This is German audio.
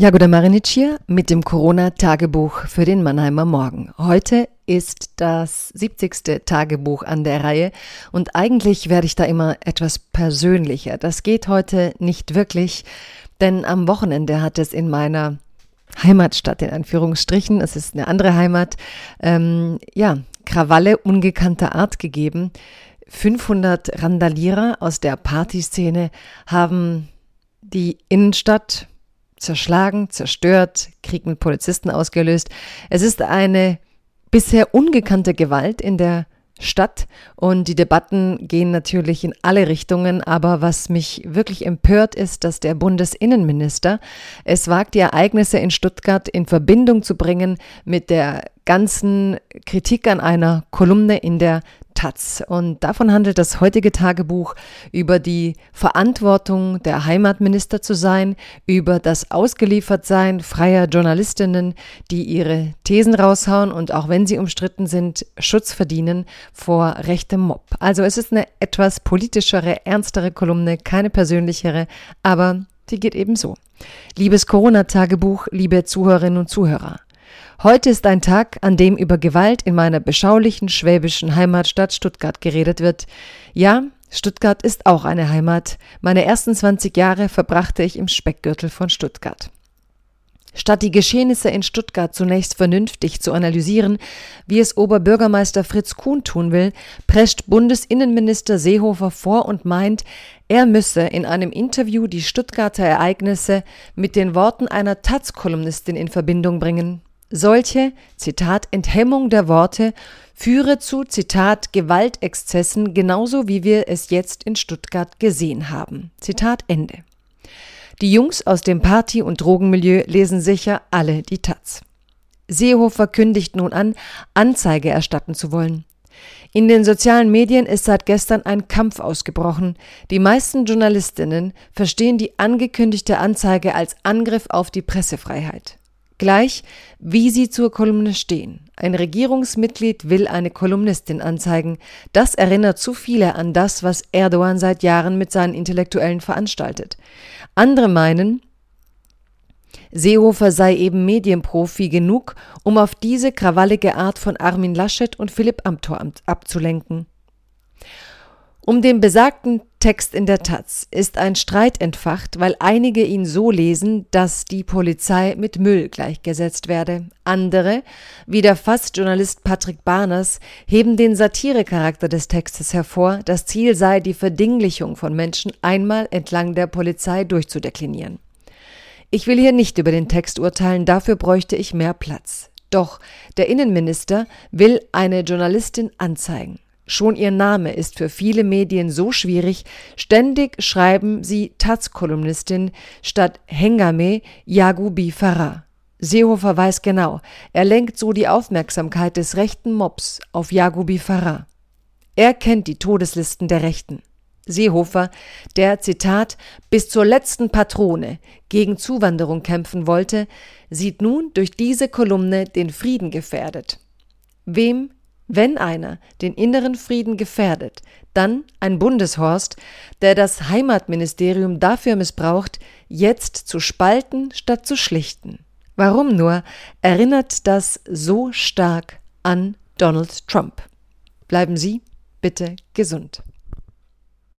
Jagoda Marinic hier mit dem Corona-Tagebuch für den Mannheimer Morgen. Heute ist das 70. Tagebuch an der Reihe und eigentlich werde ich da immer etwas persönlicher. Das geht heute nicht wirklich, denn am Wochenende hat es in meiner Heimatstadt in Anführungsstrichen, es ist eine andere Heimat, ähm, ja, Krawalle ungekannter Art gegeben. 500 Randalierer aus der Partyszene haben die Innenstadt zerschlagen, zerstört, Krieg mit Polizisten ausgelöst. Es ist eine bisher ungekannte Gewalt in der Stadt und die Debatten gehen natürlich in alle Richtungen, aber was mich wirklich empört ist, dass der Bundesinnenminister es wagt, die Ereignisse in Stuttgart in Verbindung zu bringen mit der ganzen Kritik an einer Kolumne in der Taz. Und davon handelt das heutige Tagebuch über die Verantwortung der Heimatminister zu sein, über das Ausgeliefertsein freier Journalistinnen, die ihre Thesen raushauen und auch wenn sie umstritten sind, Schutz verdienen vor rechtem Mob. Also es ist eine etwas politischere, ernstere Kolumne, keine persönlichere, aber die geht eben so. Liebes Corona-Tagebuch, liebe Zuhörerinnen und Zuhörer. Heute ist ein Tag, an dem über Gewalt in meiner beschaulichen schwäbischen Heimatstadt Stuttgart geredet wird. Ja, Stuttgart ist auch eine Heimat. Meine ersten 20 Jahre verbrachte ich im Speckgürtel von Stuttgart. Statt die Geschehnisse in Stuttgart zunächst vernünftig zu analysieren, wie es Oberbürgermeister Fritz Kuhn tun will, prescht Bundesinnenminister Seehofer vor und meint, er müsse in einem Interview die Stuttgarter Ereignisse mit den Worten einer Taz-Kolumnistin in Verbindung bringen. Solche, Zitat, Enthemmung der Worte führe zu, Zitat, Gewaltexzessen, genauso wie wir es jetzt in Stuttgart gesehen haben. Zitat Ende. Die Jungs aus dem Party- und Drogenmilieu lesen sicher alle die Taz. Seehofer kündigt nun an, Anzeige erstatten zu wollen. In den sozialen Medien ist seit gestern ein Kampf ausgebrochen. Die meisten Journalistinnen verstehen die angekündigte Anzeige als Angriff auf die Pressefreiheit. Gleich, wie sie zur Kolumne stehen. Ein Regierungsmitglied will eine Kolumnistin anzeigen. Das erinnert zu viele an das, was Erdogan seit Jahren mit seinen Intellektuellen veranstaltet. Andere meinen, Seehofer sei eben Medienprofi genug, um auf diese krawallige Art von Armin Laschet und Philipp Amthor abzulenken. Um den besagten Text in der Taz ist ein Streit entfacht, weil einige ihn so lesen, dass die Polizei mit Müll gleichgesetzt werde. Andere, wie der Fast-Journalist Patrick Barners, heben den Satirecharakter des Textes hervor. Das Ziel sei, die Verdinglichung von Menschen einmal entlang der Polizei durchzudeklinieren. Ich will hier nicht über den Text urteilen, dafür bräuchte ich mehr Platz. Doch der Innenminister will eine Journalistin anzeigen. Schon ihr Name ist für viele Medien so schwierig, ständig schreiben sie Taz-Kolumnistin statt Hengame Yagubi Farah. Seehofer weiß genau, er lenkt so die Aufmerksamkeit des rechten Mobs auf Yagubi Farah. Er kennt die Todeslisten der Rechten. Seehofer, der, Zitat, bis zur letzten Patrone gegen Zuwanderung kämpfen wollte, sieht nun durch diese Kolumne den Frieden gefährdet. Wem wenn einer den inneren Frieden gefährdet, dann ein Bundeshorst, der das Heimatministerium dafür missbraucht, jetzt zu spalten statt zu schlichten. Warum nur erinnert das so stark an Donald Trump? Bleiben Sie bitte gesund.